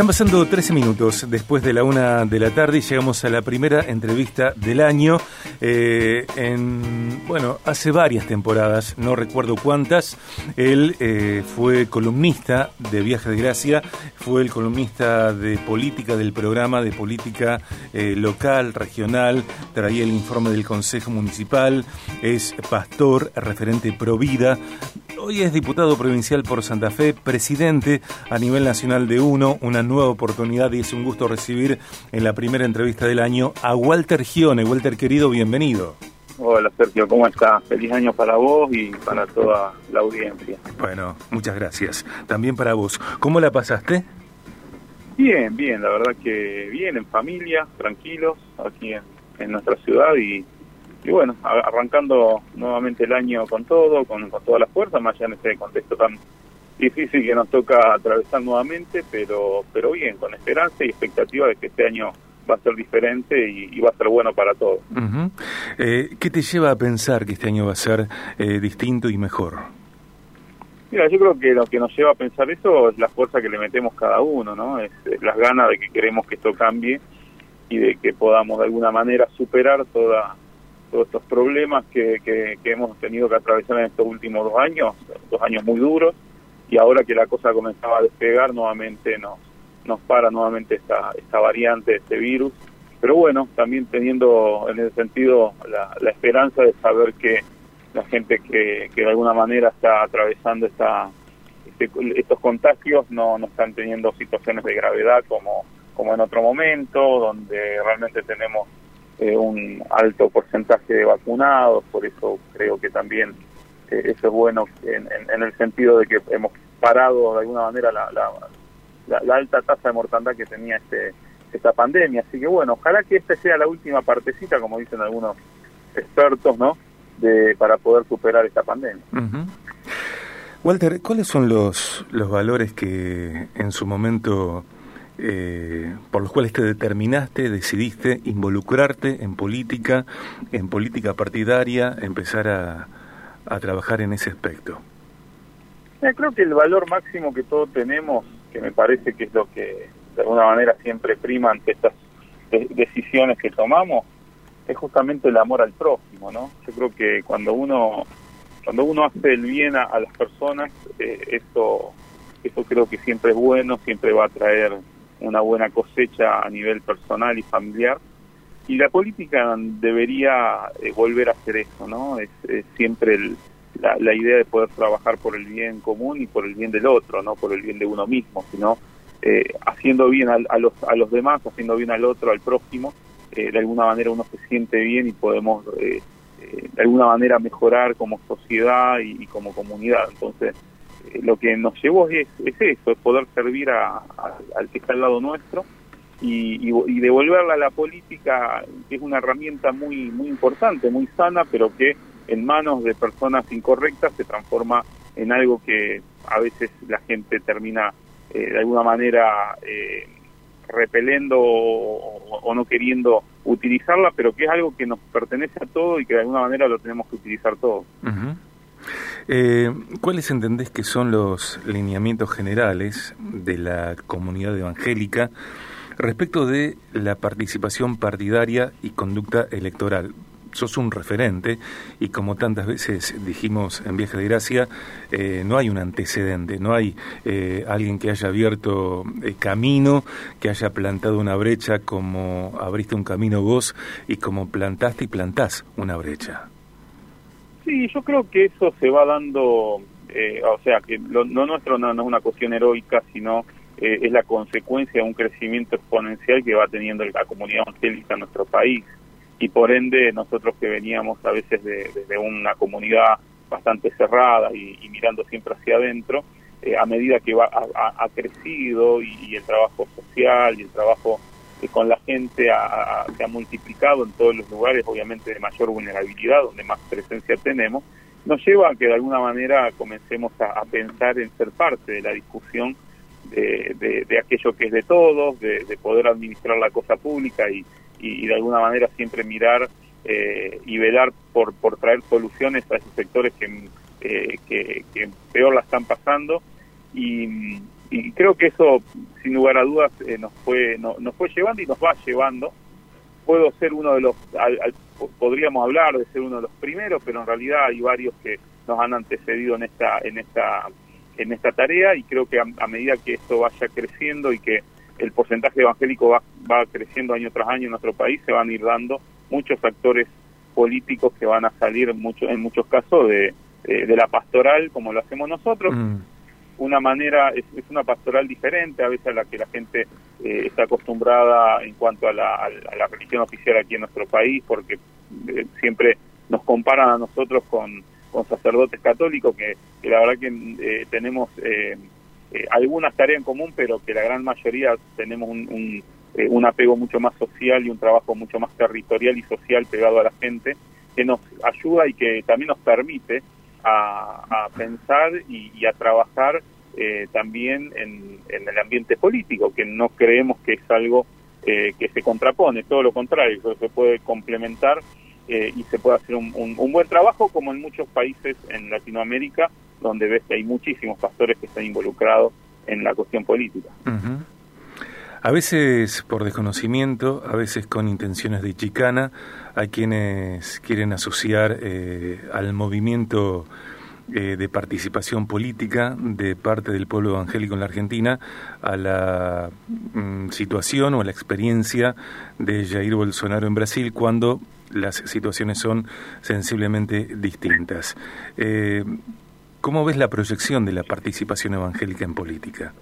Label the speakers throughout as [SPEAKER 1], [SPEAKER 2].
[SPEAKER 1] Están pasando 13 minutos después de la una de la tarde y llegamos a la primera entrevista del año. Eh, en, bueno, hace varias temporadas, no recuerdo cuántas, él eh, fue columnista de Viaje de Gracia, fue el columnista de política del programa, de política eh, local, regional, traía el informe del Consejo Municipal, es pastor, referente pro vida, Hoy es diputado provincial por Santa Fe, presidente a nivel nacional de UNO, una nueva oportunidad y es un gusto recibir en la primera entrevista del año a Walter Gione. Walter querido, bienvenido.
[SPEAKER 2] Hola Sergio, ¿cómo estás? Feliz año para vos y para toda la audiencia.
[SPEAKER 1] Bueno, muchas gracias. También para vos. ¿Cómo la pasaste?
[SPEAKER 2] Bien, bien, la verdad que bien, en familia, tranquilos, aquí en nuestra ciudad y y bueno, arrancando nuevamente el año con todo, con, con toda la fuerza, más allá en este contexto tan difícil que nos toca atravesar nuevamente, pero, pero bien, con esperanza y expectativa de que este año va a ser diferente y, va a ser bueno para todos.
[SPEAKER 1] Eh, ¿Qué te lleva a pensar que este año va a ser eh, distinto y mejor?
[SPEAKER 2] Mira, yo creo que lo que nos lleva a pensar eso es la fuerza que le metemos cada uno, ¿no? Es, es las ganas de que queremos que esto cambie y de que podamos de alguna manera superar toda todos estos problemas que, que, hemos tenido que atravesar en estos últimos dos años, dos años muy duros, y ahora que la cosa comenzaba a despegar, nuevamente nos, nos para nuevamente esta, esta variante, este virus. Pero bueno, también teniendo en ese sentido la, la esperanza de saber que la gente que, que de alguna manera está atravesando esta, este, estos contagios no, no están teniendo situaciones de gravedad como, como en otro momento, donde realmente tenemos eh, un alto porcentaje de vacunados, por eso creo que también eh, eso es bueno en, el sentido de que hemos parado de alguna manera la, la, alta tasa de mortandad que tenía este esta pandemia. Así que bueno, ojalá que esta sea la última partecita, como dicen algunos expertos, ¿no? De, para poder superar esta pandemia.
[SPEAKER 1] Walter, ¿cuáles son los, los valores que en su momento eh, por los cuales te determinaste, decidiste involucrarte en política, en política partidaria, empezar a, trabajar en ese aspecto?
[SPEAKER 2] creo que el valor máximo que todos tenemos, que me parece que es lo que de alguna manera siempre prima ante estas decisiones que tomamos, es justamente el amor al prójimo, ¿no? Yo creo que cuando uno cuando uno hace el bien a, las personas, eh, eso eso creo que siempre es bueno, siempre va a traer una buena cosecha a nivel personal y familiar. Y la política debería eh, volver a hacer eso, ¿no? Es, siempre la, idea de poder trabajar por el bien común y por el bien del otro, no por el bien de uno mismo, sino eh, haciendo bien a, los, a los demás, haciendo bien al otro, al prójimo. Eh, de alguna manera uno se siente bien y podemos de alguna manera mejorar como sociedad y como comunidad. Entonces, lo que nos llevó es, eso, es poder servir a, al que está al lado nuestro y, devolverla a la política, que es una herramienta muy, muy importante, muy sana, pero que en manos de personas incorrectas se transforma en algo que a veces la gente termina eh, de alguna manera eh, repelendo o, no queriendo utilizarla, pero que es algo que nos pertenece a todos y que de alguna manera lo tenemos que utilizar todos.
[SPEAKER 1] Eh, ¿Cuáles entendés que son los lineamientos generales de la comunidad evangélica respecto de la participación partidaria y conducta electoral? Sos un referente y como tantas veces dijimos en Viaje de Gracia, eh, no hay un antecedente, no hay eh, alguien que haya abierto camino, que haya plantado una brecha como abriste un camino vos y como plantaste y plantás una brecha.
[SPEAKER 2] Sí, yo creo que eso se va dando, eh, o sea, que lo, nuestro no, es una cuestión heroica, sino eh, es la consecuencia de un crecimiento exponencial que va teniendo la comunidad evangélica en nuestro país. Y por ende, nosotros que veníamos a veces de, desde una comunidad bastante cerrada y, mirando siempre hacia adentro, eh, a medida que va, ha, crecido y, el trabajo social y el trabajo con la gente se ha multiplicado en todos los lugares, obviamente de mayor vulnerabilidad, donde más presencia tenemos, nos lleva a que de alguna manera comencemos a, pensar en ser parte de la discusión de, de, aquello que es de todos, de, poder administrar la cosa pública y, y, de alguna manera siempre mirar eh, y velar por, por traer soluciones a esos sectores que, eh, que, que peor la están pasando. Y, y creo que eso, sin lugar a dudas, eh, nos fue nos fue llevando y nos va llevando. Puedo ser uno de los, podríamos hablar de ser uno de los primeros, pero en realidad hay varios que nos han antecedido en esta en esta en esta tarea y creo que a, medida que esto vaya creciendo y que el porcentaje evangélico va, va creciendo año tras año en nuestro país, se van a ir dando muchos actores políticos que van a salir mucho, en muchos casos de, de, la pastoral como lo hacemos nosotros. Mm. Una manera, es, una pastoral diferente a veces a la que la gente eh, está acostumbrada en cuanto a la, religión oficial aquí en nuestro país, porque eh, siempre nos comparan a nosotros con, con sacerdotes católicos, que, la verdad que eh, tenemos algunas tareas en común, pero que la gran mayoría tenemos un, un apego mucho más social y un trabajo mucho más territorial y social pegado a la gente, que nos ayuda y que también nos permite a, pensar y, a trabajar eh, también en, el ambiente político, que no creemos que es algo eh, que se contrapone, todo lo contrario, que se puede complementar eh, y se puede hacer un, buen trabajo, como en muchos países en Latinoamérica, donde ves que hay muchísimos pastores que están involucrados en la cuestión política.
[SPEAKER 1] A veces por desconocimiento, a veces con intenciones de chicana, hay quienes quieren asociar eh, al movimiento eh, de participación política de parte del pueblo evangélico en la Argentina a la mm, situación o a la experiencia de Jair Bolsonaro en Brasil cuando las situaciones son sensiblemente distintas. Eh, ¿Cómo ves la proyección de la participación evangélica en política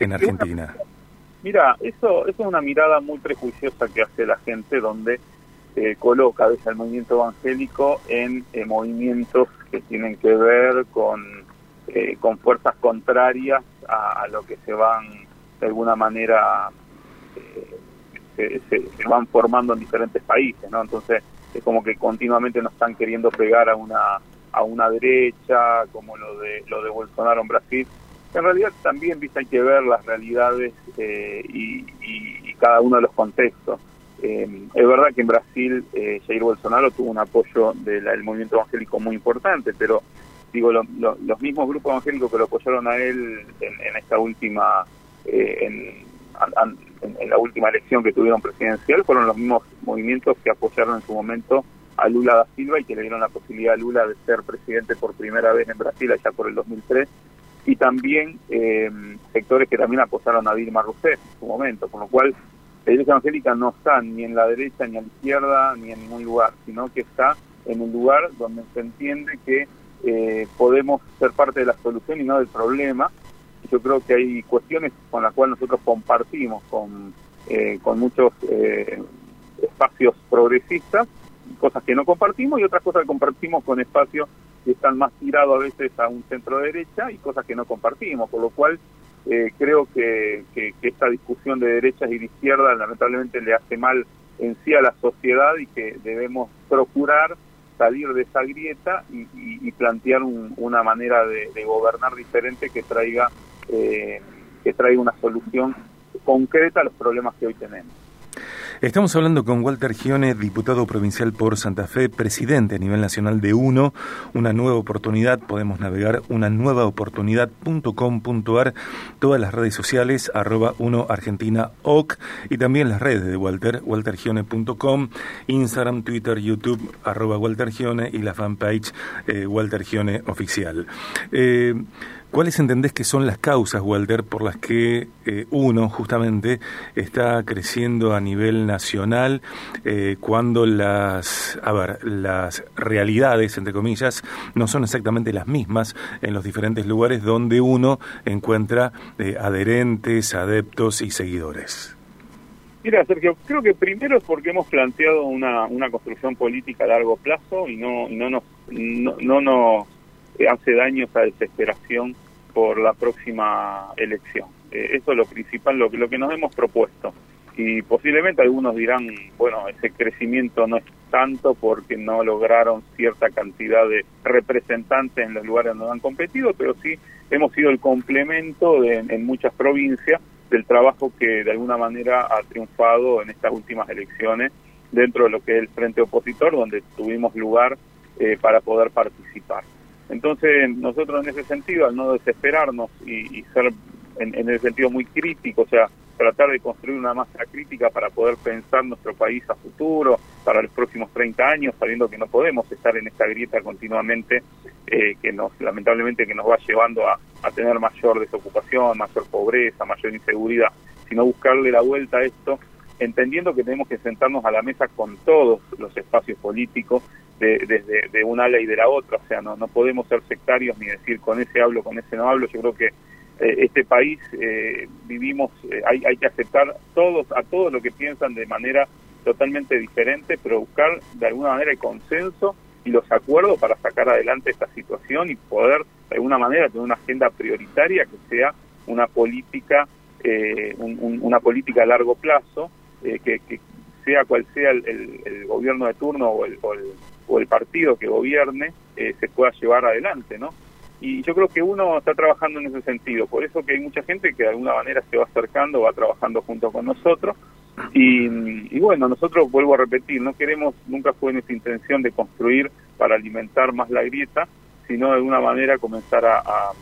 [SPEAKER 1] en Argentina?
[SPEAKER 2] Mira, eso, eso es una mirada muy prejuiciosa que hace la gente donde eh, coloca a el movimiento evangélico en eh, movimientos que tienen que ver con, eh, con fuerzas contrarias a, lo que se van de alguna manera se, se, van formando en diferentes países, ¿no? Entonces es como que continuamente nos están queriendo pegar a una a una derecha, como lo de lo de Bolsonaro en Brasil, en realidad también hay que ver las realidades eh, y, cada uno de los contextos. Eh, es verdad que en Brasil eh, Jair Bolsonaro tuvo un apoyo del movimiento evangélico muy importante, pero digo los mismos grupos evangélicos que lo apoyaron a él en, esta última en, en, la última elección que tuvieron presidencial fueron los mismos movimientos que apoyaron en su momento a Lula da Silva y que le dieron la posibilidad a Lula de ser presidente por primera vez en Brasil allá por el 2003 y también eh, sectores que también apoyaron a Dilma Rousseff en su momento, con lo cual la Iglesia Evangélica no está ni en la derecha, ni a la izquierda, ni en ningún lugar, sino que está en un lugar donde se entiende que eh, podemos ser parte de la solución y no del problema. Yo creo que hay cuestiones con las cuales nosotros compartimos con, eh, con muchos espacios progresistas, cosas que no compartimos y otras cosas que compartimos con espacios están más tirados a veces a un centro derecha y cosas que no compartimos, por lo cual eh, creo que, esta discusión de derechas y de izquierda lamentablemente le hace mal en sí a la sociedad y que debemos procurar salir de esa grieta y, plantear una manera de, gobernar diferente que traiga eh, que traiga una solución concreta a los problemas que hoy tenemos.
[SPEAKER 1] Estamos hablando con Walter Gione, diputado provincial por Santa Fe, presidente a nivel nacional de UNO, una nueva oportunidad, podemos navegar una nueva oportunidad.com.ar, todas las redes sociales, arroba uno Argentina OC, y también las redes de Walter, waltergione.com, Instagram, Twitter, YouTube, arroba Walter Gione, y la fanpage eh, Walter Gione Oficial. Eh, ¿Cuáles entendés que son las causas, Walter, por las que eh, uno justamente está creciendo a nivel nacional eh, cuando las, a ver, las realidades, entre comillas, no son exactamente las mismas en los diferentes lugares donde uno encuentra eh, adherentes, adeptos y seguidores?
[SPEAKER 2] Mira, Sergio, creo que primero es porque hemos planteado una, una construcción política a largo plazo y no, no no, no nos hace daño esa desesperación por la próxima elección. Eh, eso es lo principal, lo, lo que nos hemos propuesto. Y posiblemente algunos dirán, bueno, ese crecimiento no es tanto porque no lograron cierta cantidad de representantes en los lugares donde han competido, pero sí hemos sido el complemento en muchas provincias del trabajo que de alguna manera ha triunfado en estas últimas elecciones dentro de lo que es el frente opositor, donde tuvimos lugar eh, para poder participar. Entonces, nosotros en ese sentido, al no desesperarnos y, ser en, en el sentido muy crítico, o sea, tratar de construir una masa crítica para poder pensar nuestro país a futuro, para los próximos 30 años, sabiendo que no podemos estar en esta grieta continuamente, eh, que nos lamentablemente que nos va llevando a tener mayor desocupación, mayor pobreza, mayor inseguridad, sino buscarle la vuelta a esto, entendiendo que tenemos que sentarnos a la mesa con todos los espacios políticos, desde de, un ala y de la otra, o sea, no, no podemos ser sectarios ni decir con ese hablo, con ese no hablo, yo creo que eh, este país eh, vivimos, eh, hay, hay que aceptar todos a todos lo que piensan de manera totalmente diferente, pero buscar de alguna manera el consenso y los acuerdos para sacar adelante esta situación y poder de alguna manera tener una agenda prioritaria que sea una política una política a largo plazo que, sea cual sea el, gobierno de turno o el, o el, partido que gobierne se pueda llevar adelante no y yo creo que uno está trabajando en ese sentido, por eso que hay mucha gente que de alguna manera se va acercando, va trabajando junto con nosotros, y, bueno, nosotros, vuelvo a repetir, no queremos, nunca fue nuestra intención de construir para alimentar más la grieta, sino de alguna manera comenzar a,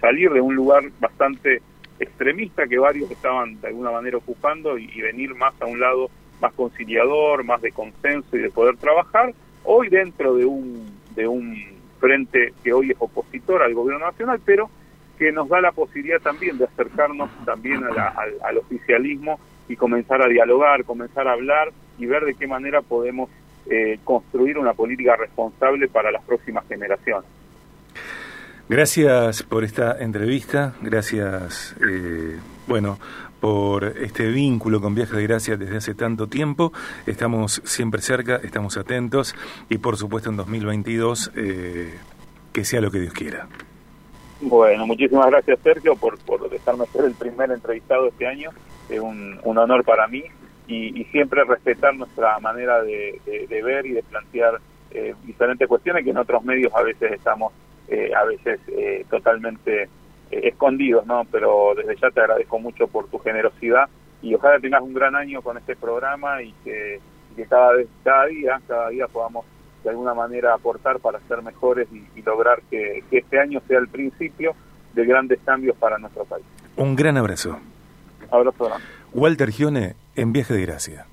[SPEAKER 2] salir de un lugar bastante extremista que varios estaban de alguna manera ocupando y, y venir más a un lado más conciliador, más de consenso y de poder trabajar, hoy dentro de un, de un frente que hoy es opositor al gobierno nacional, pero que nos da la posibilidad también de acercarnos también al, oficialismo y comenzar a dialogar, comenzar a hablar y ver de qué manera podemos eh, construir una política responsable para las próximas generaciones.
[SPEAKER 1] Gracias por esta entrevista, gracias, eh, bueno, por este vínculo con Viajes de Gracia desde hace tanto tiempo. Estamos siempre cerca, estamos atentos y por supuesto en 2022 eh, que sea lo que Dios quiera.
[SPEAKER 2] Bueno, muchísimas gracias Sergio por, por dejarme ser el primer entrevistado este año. Es un, honor para mí y, siempre respetar nuestra manera de, ver y de plantear eh, diferentes cuestiones que en otros medios a veces estamos eh, a veces totalmente eh, escondidos, ¿no? Pero desde ya te agradezco mucho por tu generosidad y ojalá tengas un gran año con este programa y que, cada vez, cada día, cada día podamos de alguna manera aportar para ser mejores y, lograr que, que, este año sea el principio de grandes cambios para nuestro país.
[SPEAKER 1] Un gran abrazo.
[SPEAKER 2] Abrazo.
[SPEAKER 1] Walter Gione en Viaje de Gracia.